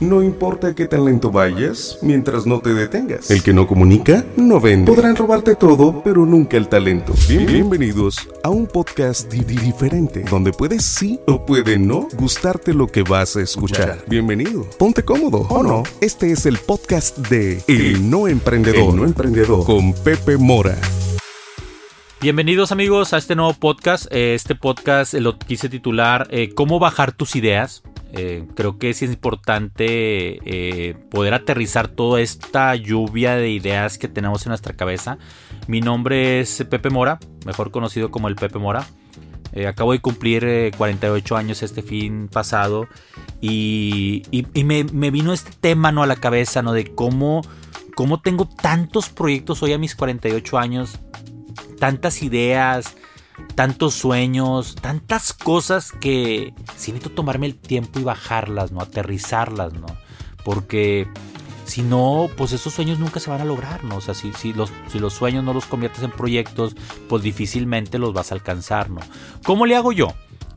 No importa qué tan lento vayas, mientras no te detengas. El que no comunica, no vende. Podrán robarte todo, pero nunca el talento. bienvenidos a un podcast diferente, donde puedes sí o puede no gustarte lo que vas a escuchar. Bienvenido. Ponte cómodo, ¿o no? Este es el podcast de El No Emprendedor. El No Emprendedor. Con Pepe Mora. Bienvenidos amigos a este nuevo podcast. Eh, este podcast lo quise titular eh, ¿Cómo bajar tus ideas? Creo que es importante poder aterrizar toda esta lluvia de ideas que tenemos en nuestra cabeza. Mi nombre es Pepe Mora, mejor conocido como el Pepe Mora. acabo de cumplir 48 años este fin pasado y, me, vino este tema ¿no? a la cabeza ¿no? de cómo, cómo tengo tantos proyectos hoy a mis 48 años tantas ideas, tantos sueños, tantas cosas que sí necesito tomarme el tiempo y bajarlas, ¿no? Aterrizarlas, ¿no? Porque si no, pues esos sueños nunca se van a lograr, ¿no? O sea, si, los, si los sueños no los conviertes en proyectos, pues difícilmente los vas a alcanzar, ¿no? ¿Cómo le hago yo?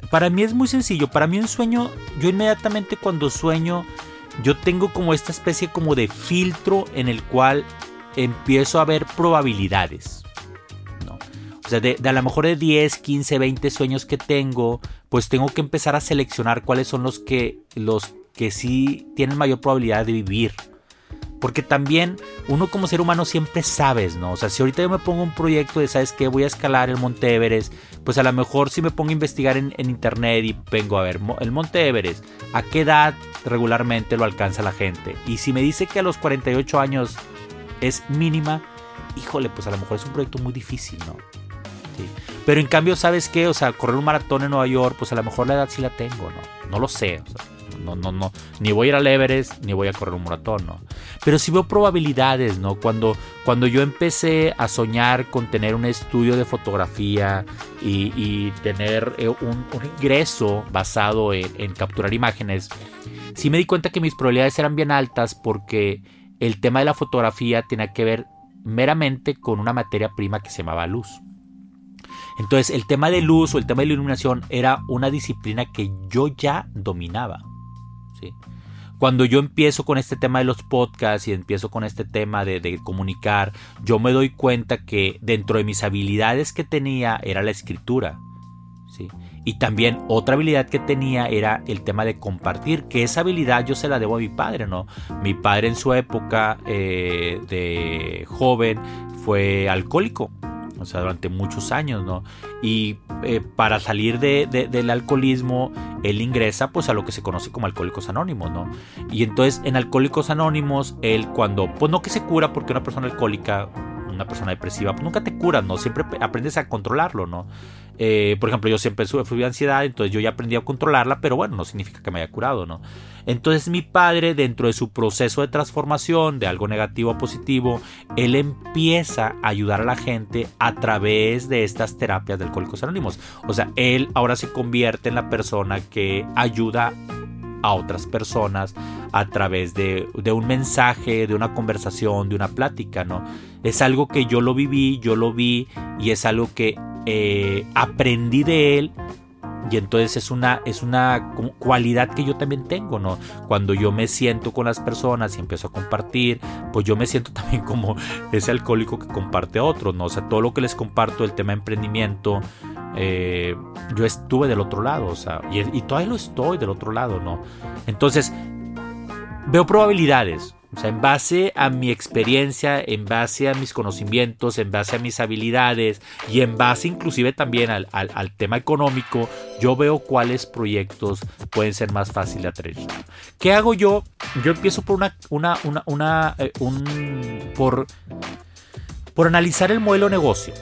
Para mí es muy sencillo, para mí un sueño, yo inmediatamente cuando sueño, yo tengo como esta especie como de filtro en el cual empiezo a ver probabilidades sea, de, a lo mejor de 10, 15, 20 sueños que tengo, pues tengo que empezar a seleccionar cuáles son los que, los que sí tienen mayor probabilidad de vivir. Porque también uno como ser humano siempre sabes, ¿no? O sea, si ahorita yo me pongo un proyecto de, ¿sabes qué? Voy a escalar el Monte Everest, pues a lo mejor si me pongo a investigar en, en internet y vengo a ver el Monte Everest, ¿a qué edad regularmente lo alcanza la gente? Y si me dice que a los 48 años es mínima, híjole, pues a lo mejor es un proyecto muy difícil, ¿no? Pero en cambio, ¿sabes qué? O sea, correr un maratón en Nueva York, pues a lo mejor la edad sí la tengo, ¿no? No lo sé. no, no, no. Ni voy a ir al Everest, ni voy a correr un maratón, ¿no? Pero sí veo probabilidades, ¿no? Cuando, cuando yo empecé a soñar con tener un estudio de fotografía y, tener eh, un, ingreso basado en capturar imágenes, sí me di cuenta que mis probabilidades eran bien altas porque el tema de la fotografía tenía que ver meramente con una materia prima que se llamaba luz. Entonces el tema de luz o el tema de la iluminación era una disciplina que yo ya dominaba. Cuando yo empiezo con este tema de los podcasts y empiezo con este tema de, comunicar, yo me doy cuenta que dentro de mis habilidades que tenía era la escritura. Y también otra habilidad que tenía era el tema de compartir, que esa habilidad yo se la debo a mi padre, ¿no? Mi padre en su época eh, de joven fue alcohólico o sea, durante muchos años, ¿no? Y eh, para salir de, del alcoholismo, él ingresa pues a lo que se conoce como Alcohólicos Anónimos, ¿no? Y entonces en Alcohólicos Anónimos, él cuando, pues no que se cura porque una persona alcohólica, una persona depresiva, pues nunca te curas, ¿no? Siempre aprendes a controlarlo, ¿no? Eh, por ejemplo, yo siempre sufrí de ansiedad, entonces yo ya aprendí a controlarla, pero bueno, no significa que me haya curado, ¿no? Entonces mi padre, dentro de su proceso de transformación de algo negativo a positivo, él empieza a ayudar a la gente a través de estas terapias de alcohólicos anónimos. O sea, él ahora se convierte en la persona que ayuda otras personas a través de, de, un mensaje, de una conversación, de una plática, ¿no? Es algo que yo lo viví, yo lo vi y es algo que eh, aprendí de él y entonces es una, es una cualidad que yo también tengo, ¿no? Cuando yo me siento con las personas y empiezo a compartir, pues yo me siento también como ese alcohólico que comparte a otros, ¿no? O sea, todo lo que les comparto, el tema de emprendimiento, eh, yo estuve del otro lado, o sea, y, todavía lo estoy del otro lado, ¿no? Entonces, veo probabilidades, o sea, en base a mi experiencia, en base a mis conocimientos, en base a mis habilidades y en base inclusive también al, tema económico, yo veo cuáles proyectos pueden ser más fáciles de aterrizar. ¿Qué hago yo? Yo empiezo por una, eh, por, por analizar el modelo negocio.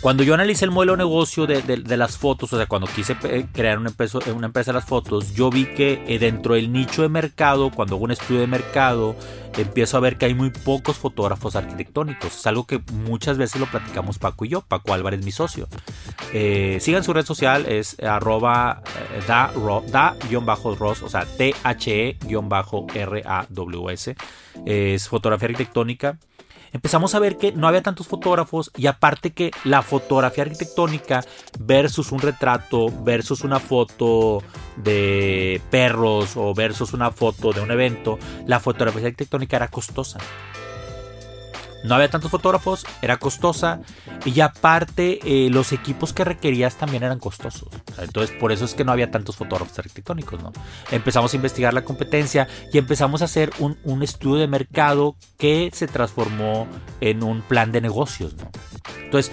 Cuando yo analicé el modelo de negocio de, las fotos, o sea, cuando quise eh, crear una empresa, una empresa de las fotos, yo vi que eh, dentro del nicho de mercado, cuando hago un estudio de mercado, empiezo a ver que hay muy pocos fotógrafos arquitectónicos. Es algo que muchas veces lo platicamos Paco y yo. Paco Álvarez, mi socio. Eh, sigan su red social, es arroba da-ros, o sea, T-H-E-R-A-W-S. Es fotografía arquitectónica. Empezamos a ver que no había tantos fotógrafos y aparte que la fotografía arquitectónica versus un retrato versus una foto de perros o versus una foto de un evento, la fotografía arquitectónica era costosa. No había tantos fotógrafos, era costosa y aparte eh, los equipos que requerías también eran costosos. entonces por eso es que no había tantos fotógrafos arquitectónicos. ¿no? Empezamos a investigar la competencia y empezamos a hacer un, un, estudio de mercado que se transformó en un plan de negocios. ¿no? Entonces,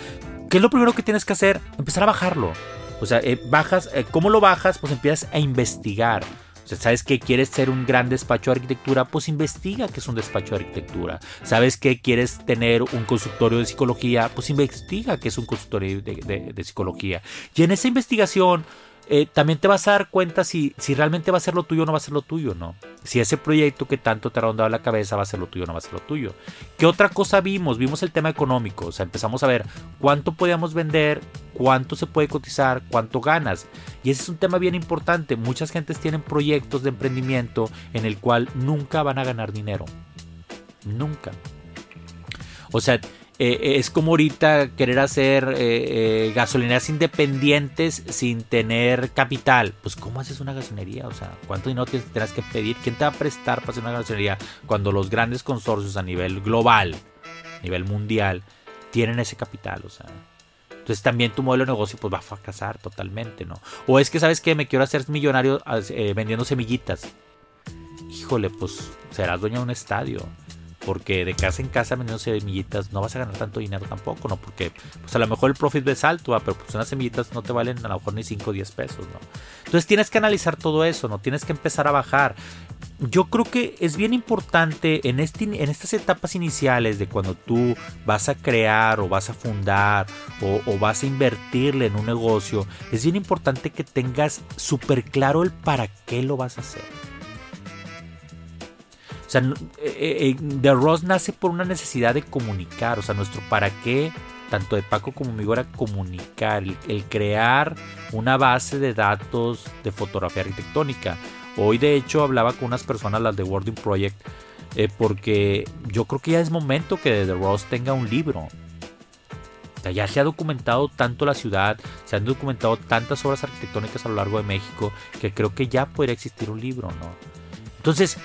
¿qué es lo primero que tienes que hacer? Empezar a bajarlo. O sea, eh, bajas, eh, ¿cómo lo bajas? Pues empiezas a investigar. ¿Sabes que quieres ser un gran despacho de arquitectura? Pues investiga que es un despacho de arquitectura. ¿Sabes que quieres tener un consultorio de psicología? Pues investiga que es un consultorio de psicología. Y en esa investigación eh, también te vas a dar cuenta si, si realmente va a ser lo tuyo o no va a ser lo tuyo, ¿no? Si ese proyecto que tanto te ha rondado la cabeza va a ser lo tuyo o no va a ser lo tuyo. ¿Qué otra cosa vimos? Vimos el tema económico, o sea, empezamos a ver cuánto podíamos vender, cuánto se puede cotizar, cuánto ganas. Y ese es un tema bien importante. Muchas gentes tienen proyectos de emprendimiento en el cual nunca van a ganar dinero. Nunca. O sea, eh, eh, es como ahorita querer hacer eh, gasolineras independientes sin tener capital. Pues, ¿cómo haces una gasolinería? O sea, ¿cuánto dinero tendrás que pedir? ¿Quién te va a prestar para hacer una gasolinería cuando los grandes consorcios a nivel global, a nivel mundial, tienen ese capital? O sea, entonces también tu modelo de negocio pues va a fracasar totalmente, ¿no? O es que, ¿sabes que Me quiero hacer millonario vendiendo semillitas. Híjole, pues serás dueño de un estadio porque de casa en casa vendiendo semillitas no vas a ganar tanto dinero tampoco, ¿no? Porque pues a lo mejor el profit es alto, pero pues unas semillitas no te valen a lo mejor ni 5 o 10 pesos, ¿no? Entonces tienes que analizar todo eso, ¿no? Tienes que empezar a bajar. Yo creo que es bien importante en, este, en estas etapas iniciales de cuando tú vas a crear o vas a fundar o, o vas a invertirle en un negocio, es bien importante que tengas súper claro el para qué lo vas a hacer. O sea, eh, eh, The Ross nace por una necesidad de comunicar. O sea, nuestro para qué, tanto de Paco como mío, era comunicar, el, crear una base de datos de fotografía arquitectónica. Hoy, de hecho, hablaba con unas personas, las de Wording Project, eh, porque yo creo que ya es momento que The Ross tenga un libro. O sea, ya se ha documentado tanto la ciudad, se han documentado tantas obras arquitectónicas a lo largo de México, que creo que ya podría existir un libro, ¿no? Entonces,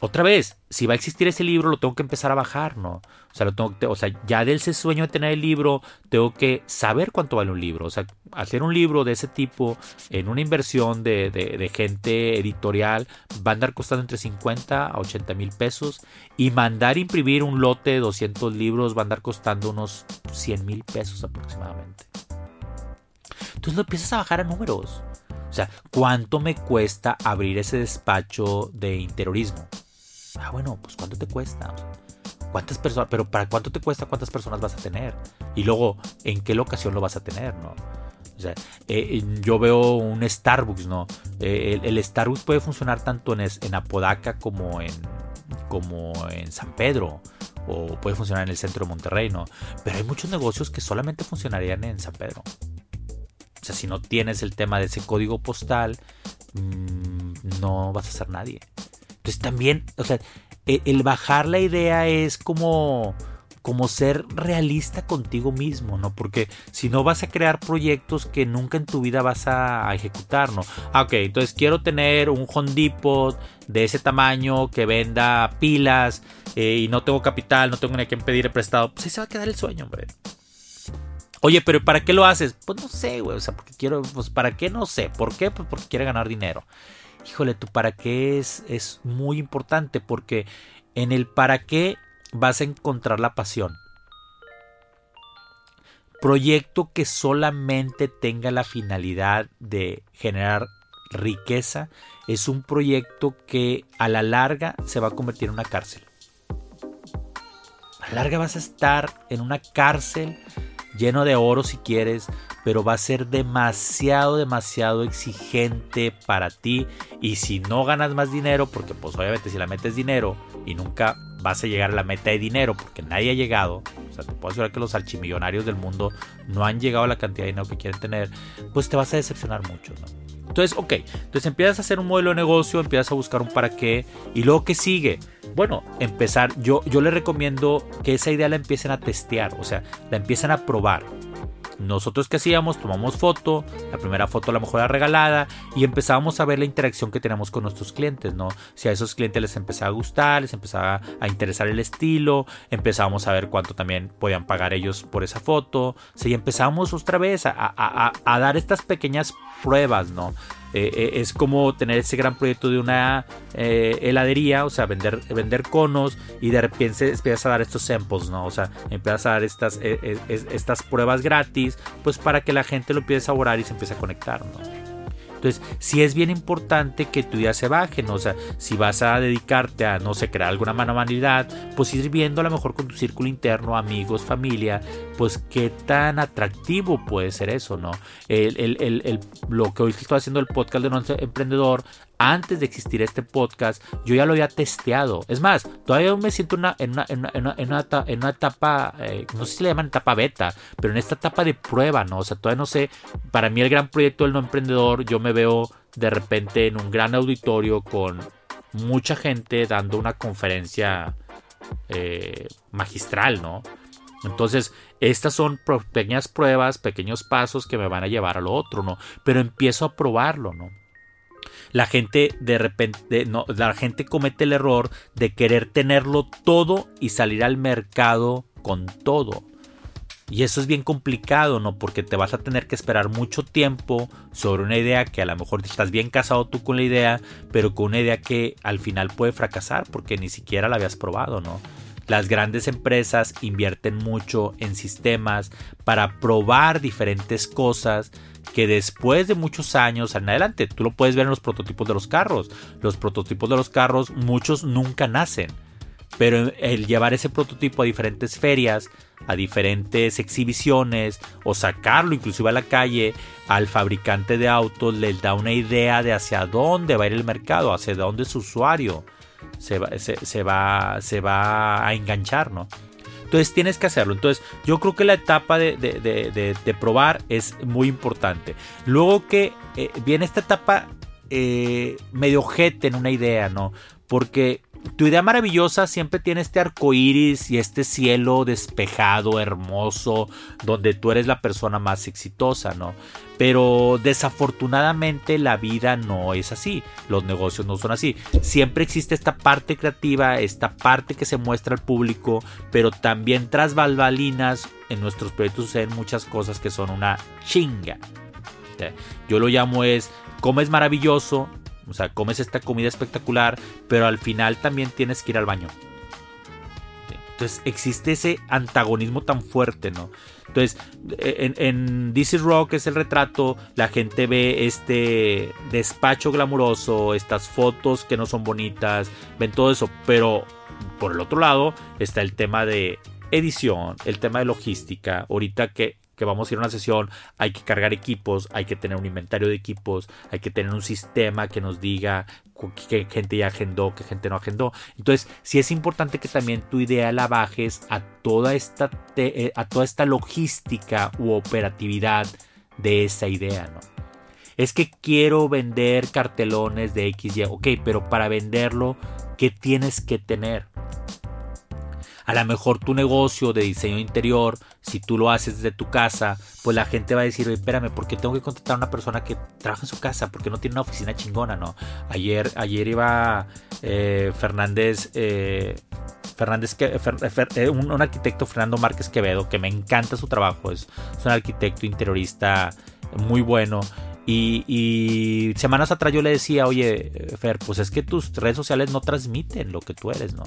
otra vez, si va a existir ese libro, lo tengo que empezar a bajar, ¿no? O sea, lo tengo o sea, ya del ese sueño de tener el libro, tengo que saber cuánto vale un libro. O sea, hacer un libro de ese tipo en una inversión de, de, gente editorial va a andar costando entre 50 a 80 mil pesos. Y mandar imprimir un lote de 200 libros va a andar costando unos 100 mil pesos aproximadamente. Entonces lo empiezas a bajar a números. O sea, ¿cuánto me cuesta abrir ese despacho de interiorismo? Ah, bueno, pues ¿cuánto te cuesta? ¿Cuántas personas? Pero ¿para cuánto te cuesta? ¿Cuántas personas vas a tener? Y luego, ¿en qué locación lo vas a tener? ¿no? O sea, eh, yo veo un Starbucks, ¿no? Eh, el, Starbucks puede funcionar tanto en, en Apodaca como en, como en San Pedro o puede funcionar en el centro de Monterrey, ¿no? Pero hay muchos negocios que solamente funcionarían en San Pedro. O sea, si no tienes el tema de ese código postal, mm, no vas a ser nadie. Entonces también, o sea, e, el, bajar la idea es como como ser realista contigo mismo, ¿no? Porque si no vas a crear proyectos que nunca en tu vida vas a, ejecutar, ¿no? Ah, ok, entonces quiero tener un Home de ese tamaño que venda pilas eh, y no tengo capital, no tengo ni a quién pedir prestado. Pues ahí se va a quedar el sueño, hombre. Oye, pero ¿para qué lo haces? Pues no sé, güey. O sea, porque quiero. Pues ¿para qué? No sé. ¿Por qué? Pues porque quiere ganar dinero híjole, tu para qué es, es muy importante porque en el para qué vas a encontrar la pasión. Proyecto que solamente tenga la finalidad de generar riqueza es un proyecto que a la larga se va a convertir en una cárcel. A la larga vas a estar en una cárcel lleno de oro si quieres, pero va a ser demasiado, demasiado exigente para ti. Y si no ganas más dinero, porque pues obviamente si la metes dinero y nunca vas a llegar a la meta de dinero porque nadie ha llegado, o sea, te puedo asegurar que los archimillonarios del mundo no han llegado a la cantidad de dinero que quieren tener, pues te vas a decepcionar mucho, ¿no? Entonces, ok, entonces empiezas a hacer un modelo de negocio, empiezas a buscar un para qué y luego qué sigue. Bueno, empezar, yo, yo le recomiendo que esa idea la empiecen a testear, o sea, la empiecen a probar. Nosotros que hacíamos, tomamos foto, la primera foto a lo mejor era regalada y empezábamos a ver la interacción que tenemos con nuestros clientes, ¿no? Si a esos clientes les empezaba a gustar, les empezaba a interesar el estilo, empezábamos a ver cuánto también podían pagar ellos por esa foto, si empezamos otra vez a, a dar estas pequeñas pruebas, ¿no? Eh, eh, es como tener ese gran proyecto de una eh, heladería, o sea, vender, vender conos y de repente empiezas a dar estos samples, ¿no? O sea, empiezas a dar estas, estas pruebas gratis, pues para que la gente lo empiece a saborar y se empiece a conectar, ¿no? Entonces, sí es bien importante que tu día se baje, ¿no? O sea, si vas a dedicarte a, no sé, crear alguna manualidad, pues ir viendo a lo mejor con tu círculo interno, amigos, familia, pues qué tan atractivo puede ser eso, ¿no? El, el, el, lo que hoy estoy haciendo el podcast de un emprendedor, antes de existir este podcast, yo ya lo había testeado. Es más, todavía me siento una, en, una, en, una, en, una, etapa, eh, no sé si le llaman etapa beta, pero en esta etapa de prueba, ¿no? O sea, todavía no sé, para mí el gran proyecto del no emprendedor, yo me veo de repente en un gran auditorio con mucha gente dando una conferencia eh, magistral, ¿no? Entonces, estas son pequeñas pruebas, pequeños pasos que me van a llevar a lo otro, ¿no? Pero empiezo a probarlo, ¿no? La gente de repente, no, la gente comete el error de querer tenerlo todo y salir al mercado con todo. Y eso es bien complicado, ¿no? Porque te vas a tener que esperar mucho tiempo sobre una idea que a lo mejor estás bien casado tú con la idea, pero con una idea que al final puede fracasar porque ni siquiera la habías probado, ¿no? Las grandes empresas invierten mucho en sistemas para probar diferentes cosas que después de muchos años en adelante, tú lo puedes ver en los prototipos de los carros. Los prototipos de los carros, muchos nunca nacen. Pero el llevar ese prototipo a diferentes ferias, a diferentes exhibiciones o sacarlo inclusive a la calle al fabricante de autos les da una idea de hacia dónde va a ir el mercado, hacia dónde su usuario se va, se va, se va a enganchar, ¿no? Entonces tienes que hacerlo. Entonces yo creo que la etapa de, probar es muy importante. Luego que eh, viene esta etapa eh, medio jete en una idea, ¿no? Porque tu idea maravillosa siempre tiene este arco iris y este cielo despejado, hermoso, donde tú eres la persona más exitosa, ¿no? Pero desafortunadamente la vida no es así, los negocios no son así. Siempre existe esta parte creativa, esta parte que se muestra al público, pero también tras balbalinas en nuestros proyectos suceden muchas cosas que son una chinga. Yo lo llamo es, es maravilloso, o sea, comes esta comida espectacular, pero al final también tienes que ir al baño. Entonces existe ese antagonismo tan fuerte, ¿no? Entonces, en, en This Rock es el retrato, la gente ve este despacho glamuroso, estas fotos que no son bonitas, ven todo eso, pero por el otro lado está el tema de edición, el tema de logística, ahorita que que vamos a ir a una sesión, hay que cargar equipos, hay que tener un inventario de equipos, hay que tener un sistema que nos diga qué gente ya agendó, qué gente no agendó. Entonces, sí es importante que también tu idea la bajes a toda esta, eh, a toda esta logística u operatividad de esa idea, ¿no? Es que quiero vender cartelones de XY, ok, pero para venderlo, ¿qué tienes que tener? A lo mejor tu negocio de diseño interior, si tú lo haces desde tu casa, pues la gente va a decir, espérame, ¿por qué tengo que contratar a una persona que trabaja en su casa? Porque no tiene una oficina chingona, ¿no? Ayer, ayer iba eh, Fernández, eh, Fernández, eh, un, arquitecto Fernando Márquez Quevedo, que me encanta su trabajo, es, un arquitecto interiorista muy bueno. Y, y, semanas atrás yo le decía, oye, Fer, pues es que tus redes sociales no transmiten lo que tú eres, ¿no?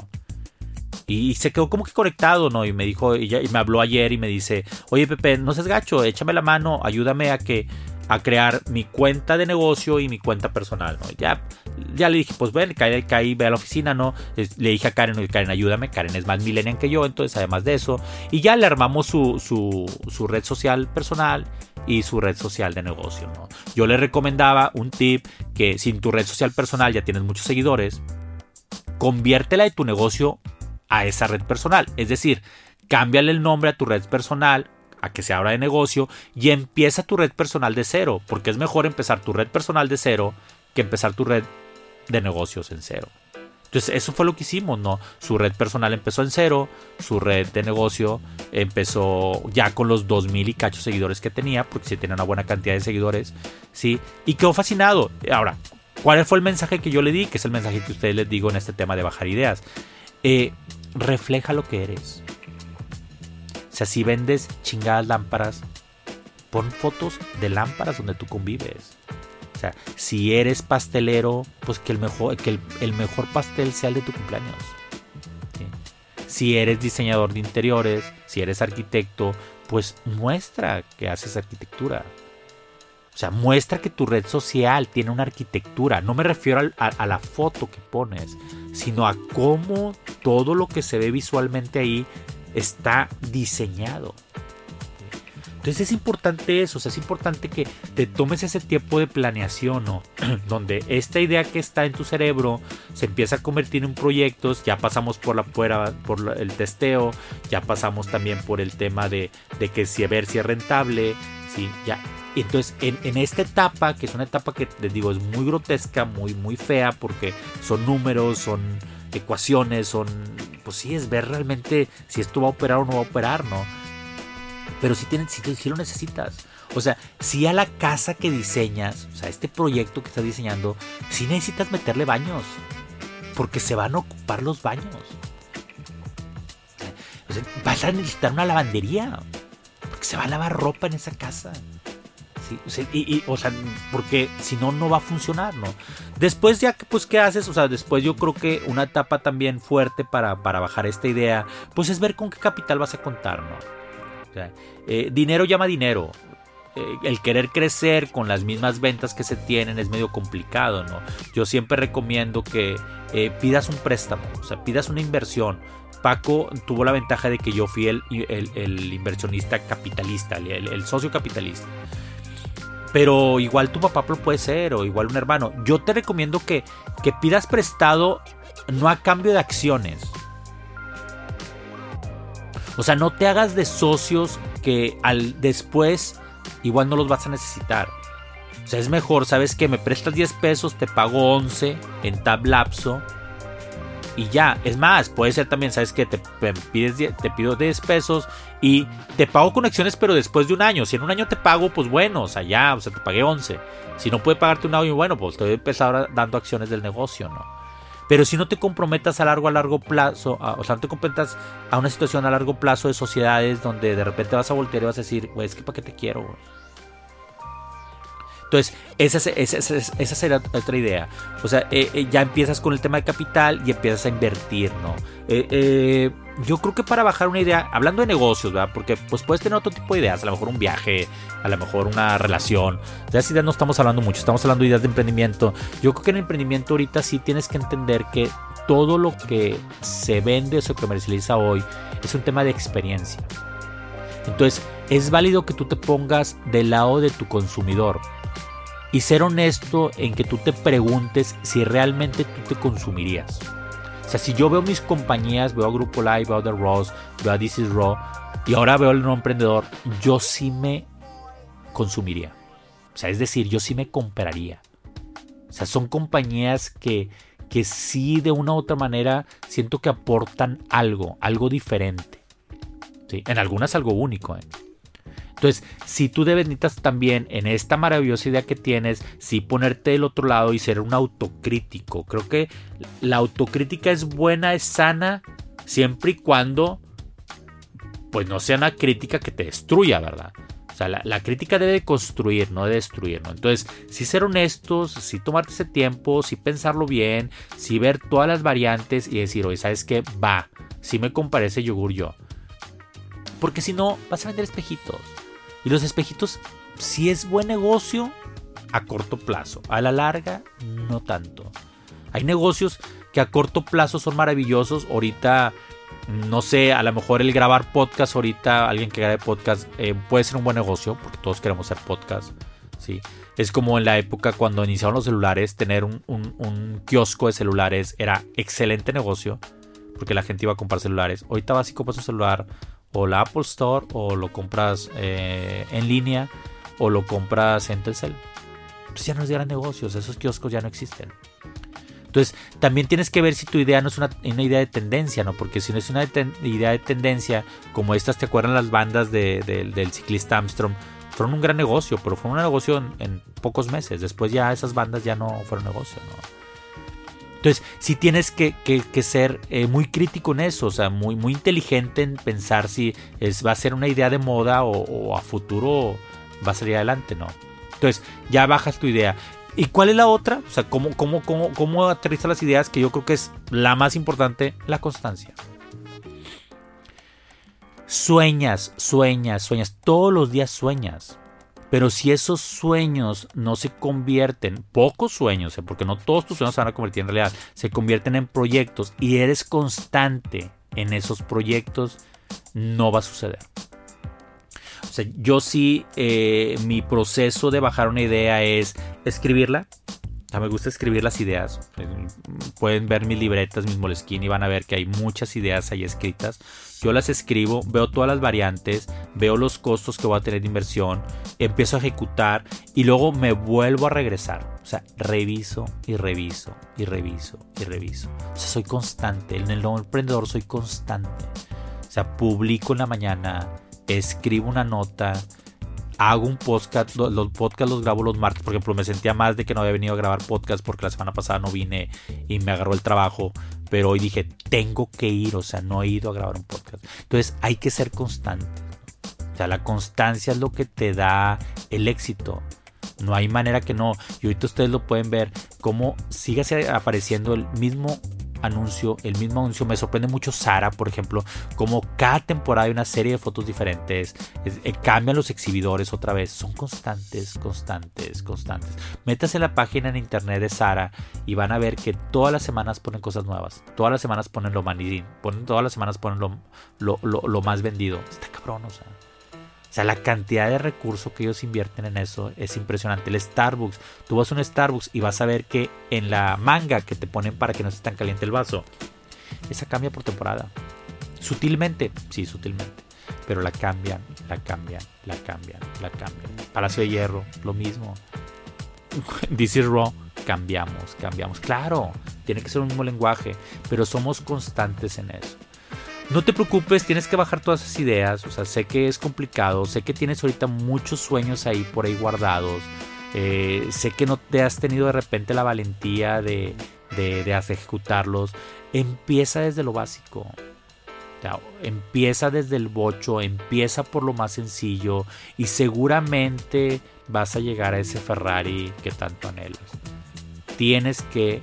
Y se quedó como que conectado, ¿no? Y me dijo, y, me habló ayer y me dice, oye Pepe, no seas gacho, échame la mano, ayúdame a que a crear mi cuenta de negocio y mi cuenta personal, ¿no? Ya, ya le dije, pues ven, caí, caí, ve a la oficina, ¿no? Le dije a Karen, oye, Karen, ayúdame, Karen es más millennial que yo, entonces además de eso, y ya le armamos su, su, su red social personal y su red social de negocio, ¿no? Yo le recomendaba un tip que si en tu red social personal ya tienes muchos seguidores, conviértela de tu negocio a esa red personal. Es decir, cámbiale el nombre a tu red personal, a que se abra de negocio y empieza tu red personal de cero, porque es mejor empezar tu red personal de cero que empezar tu red de negocios en cero. Entonces eso fue lo que hicimos, ¿no? Su red personal empezó en cero, su red de negocio empezó ya con los 2000 y cacho seguidores que tenía, porque sí tenía una buena cantidad de seguidores, ¿sí? Y quedó fascinado. Ahora, ¿cuál fue el mensaje que yo le di? Que es el mensaje que ustedes les digo en este tema de bajar ideas. Eh, refleja lo que eres. O sea, si vendes chingadas lámparas, pon fotos de lámparas donde tú convives. O sea, si eres pastelero, pues que el mejor, que el, mejor pastel sea el de tu cumpleaños. Si eres diseñador de interiores, si eres arquitecto, pues muestra que haces arquitectura. O sea, muestra que tu red social tiene una arquitectura. No me refiero a, la foto que pones, sino a cómo todo lo que se ve visualmente ahí está diseñado. Entonces es importante eso, o sea, es importante que te tomes ese tiempo de planeación, ¿no? Donde esta idea que está en tu cerebro se empieza a convertir en proyectos, ya pasamos por la fuera, por el testeo, ya pasamos también por el tema de, que si ver si es rentable, sí, ya. Entonces, en, esta etapa, que es una etapa que les digo es muy grotesca, muy, muy fea, porque son números, son ecuaciones, son, pues sí, es ver realmente si esto va a operar o no va a operar, ¿no? pero si, tienes, si, lo necesitas. O sea, si a la casa que diseñas, o sea, este proyecto que estás diseñando, si necesitas meterle baños, porque se van a ocupar los baños. O sea, vas a necesitar una lavandería, porque se va a lavar ropa en esa casa. Sí, o, sea, y, o sea, porque si no, no va a funcionar, ¿no? Después ya, pues, ¿qué haces? O sea, después yo creo que una etapa también fuerte para, para bajar esta idea, pues es ver con qué capital vas a contar, ¿no? Eh, dinero llama dinero. Eh, el querer crecer con las mismas ventas que se tienen es medio complicado, ¿no? Yo siempre recomiendo que eh, pidas un préstamo, o sea, pidas una inversión. Paco tuvo la ventaja de que yo fui el, inversionista capitalista, el, socio capitalista. Pero igual tu papá lo puede ser, o igual un hermano. Yo te recomiendo que, que pidas prestado no a cambio de acciones, o sea, no te hagas de socios que al después igual no los vas a necesitar. O sea, es mejor, ¿sabes que Me prestas 10 pesos, te pago 11 en tab lapso y ya. Es más, puede ser también, ¿sabes que Te, pides, te pido 10 pesos y te pago con acciones, pero después de un año. Si en un año te pago, pues bueno, o sea, ya, o sea, te pagué 11. Si no puede pagarte un año, bueno, pues te voy a empezar dando acciones del negocio, ¿no? Pero si no te comprometas a largo, a largo plazo, o sea, no te comprometas a una situación a largo plazo de sociedades donde de repente vas a voltear y vas a decir, güey, es que para qué te quiero, güey. Entonces, esa, esa, otra idea. O sea, eh, eh, ya empiezas con el tema de capital y empiezas a invertir, ¿no? Eh, yo creo que para bajar una idea, hablando de negocios, ¿verdad? Porque pues puedes tener otro tipo de ideas, a lo mejor un viaje, a lo mejor una relación. De esas ideas no estamos hablando mucho, estamos hablando de ideas de emprendimiento. Yo creo que en el emprendimiento ahorita sí tienes que entender que todo lo que se vende o se comercializa hoy es un tema de experiencia. Entonces, es válido que tú te pongas del lado de tu consumidor y ser honesto en que tú te preguntes si realmente tú te consumirías. O sea, si yo veo mis compañías, veo a Grupo Live, veo a The Ross, veo a This is Raw y ahora veo al nuevo emprendedor, yo sí me consumiría. O sea, es decir, yo sí me compraría. O sea, son compañías que, que sí de una u otra manera siento que aportan algo, algo diferente. En algunas algo único. ¿eh? Entonces, si tú necesitas también en esta maravillosa idea que tienes, sí ponerte del otro lado y ser un autocrítico. Creo que la autocrítica es buena, es sana, siempre y cuando, pues no sea una crítica que te destruya, ¿verdad? O sea, la, crítica debe construir, no destruir, ¿no? Entonces, sí ser honestos, sí tomarte ese tiempo, sí pensarlo bien, sí ver todas las variantes y decir, oye, ¿sabes qué? Va, sí me comparece yogur yo. Porque si no, vas a vender espejitos. Y los espejitos, si es buen negocio, a corto plazo. A la larga, no tanto. Hay negocios que a corto plazo son maravillosos. Ahorita, no sé, a lo mejor el grabar podcast, ahorita alguien que grabe podcast eh, puede ser un buen negocio, porque todos queremos hacer podcast. ¿sí? Es como en la época cuando iniciaron los celulares, tener un, un kiosco de celulares era excelente negocio. porque la gente iba a comprar celulares. Ahorita vas y compras un celular o la Apple Store o lo compras eh, en línea o lo compras en Telcel. Pues ya no es de gran negocios, esos kioscos ya no existen. Entonces, también tienes que ver si tu idea no es una, idea de tendencia, ¿no? Porque si no es una idea de tendencia, como estas, ¿te acuerdan las bandas del ciclista Armstrong? Fueron un gran negocio, pero fue un negocio en, pocos meses. Después ya esas bandas ya no fueron negocio, ¿no? Entonces, sí tienes que, ser eh, muy crítico en eso, o sea, muy, inteligente en pensar si va a ser una idea de moda o, a futuro va a salir adelante, ¿no? Entonces, ya bajas tu idea. ¿Y cuál es la otra? O sea, ¿cómo, cómo, cómo, aterrizar las ideas? Que yo creo que es la más importante, la constancia. Sueñas, sueñas, sueñas. Todos los días sueñas. Pero si esos sueños no se convierten, pocos sueños, ¿eh? porque no todos tus sueños se van a convertir en realidad, se convierten en proyectos y eres constante en esos proyectos, no va a suceder. O sea, yo sí, eh, mi proceso de bajar una idea es escribirla, me gusta escribir las ideas. Pueden ver mis libretas, mis moleskin y van a ver que hay muchas ideas ahí escritas. Yo las escribo, veo todas las variantes, veo los costos que voy a tener de inversión, empiezo a ejecutar y luego me vuelvo a regresar. O sea, reviso y reviso y reviso y reviso. O sea, soy constante. En el emprendedor soy constante. O sea, publico en la mañana, escribo una nota, hago un podcast, los podcasts los grabo los martes, por ejemplo, me sentía más de que no había venido a grabar podcast porque la semana pasada no vine y me agarró el trabajo, pero hoy dije, tengo que ir, o sea, no he ido a grabar un podcast. Entonces hay que ser constante. O sea, la constancia es lo que te da el éxito. No hay manera que no. Y ahorita ustedes lo pueden ver, cómo sigue apareciendo el mismo anuncio, el mismo anuncio. Me sorprende mucho Sara, por ejemplo, como cada temporada hay una serie de fotos diferentes, eh, cambian los exhibidores otra vez, son constantes, constantes, constantes. Métase la página en internet de Sara y van a ver que todas las semanas ponen cosas nuevas, todas las semanas ponen lo manidín, ponen, todas las semanas ponen lo, lo más vendido. Está cabrón, o sea. O sea, la cantidad de recursos que ellos invierten en eso es impresionante. El Starbucks, tú vas a un Starbucks y vas a ver que en la manga que te ponen para que no esté tan caliente el vaso, esa cambia por temporada. Sutilmente, sí, sutilmente. Pero la cambian, la cambian, la cambian, la cambian. Palacio de Hierro, lo mismo. DC Raw, cambiamos, cambiamos. Claro, tiene que ser un mismo lenguaje, pero somos constantes en eso. No te preocupes, tienes que bajar todas esas ideas. O sea, sé que es complicado, sé que tienes ahorita muchos sueños ahí por ahí guardados. Eh, sé que no te has tenido de repente la valentía de, de, ejecutarlos. Empieza desde lo básico. empieza desde el bocho, empieza por lo más sencillo y seguramente vas a llegar a ese Ferrari que tanto anhelas. Tienes que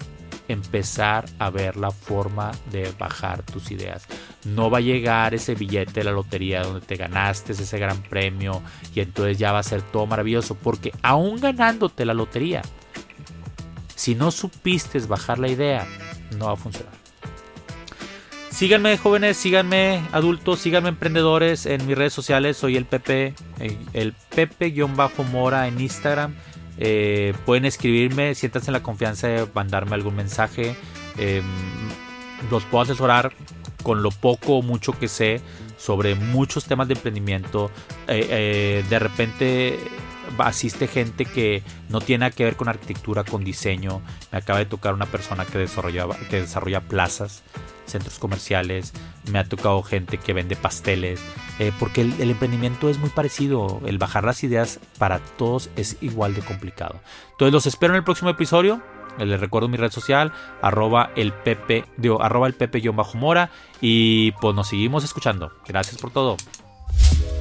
empezar a ver la forma de bajar tus ideas. No va a llegar ese billete de la lotería donde te ganaste ese gran premio y entonces ya va a ser todo maravilloso porque aún ganándote la lotería, si no supiste bajar la idea, no va a funcionar. Síganme jóvenes, síganme adultos, síganme emprendedores en mis redes sociales. Soy el Pepe, el Pepe-Mora en Instagram eh, pueden escribirme, siéntanse en la confianza de mandarme algún mensaje. Em, los puedo asesorar con lo poco o mucho que sé sobre muchos temas de emprendimiento. Eh, eh, de repente asiste gente que no tiene nada que ver con arquitectura, con diseño. Me acaba de tocar una persona que, que desarrolla plazas, centros comerciales. Me ha tocado gente que vende pasteles. Eh, porque el, emprendimiento es muy parecido. El bajar las ideas para todos es igual de complicado. Entonces los espero en el próximo episodio. Les recuerdo mi red social, arroba el pepe, digo, arroba el pepe-mora. Y pues nos seguimos escuchando. Gracias por todo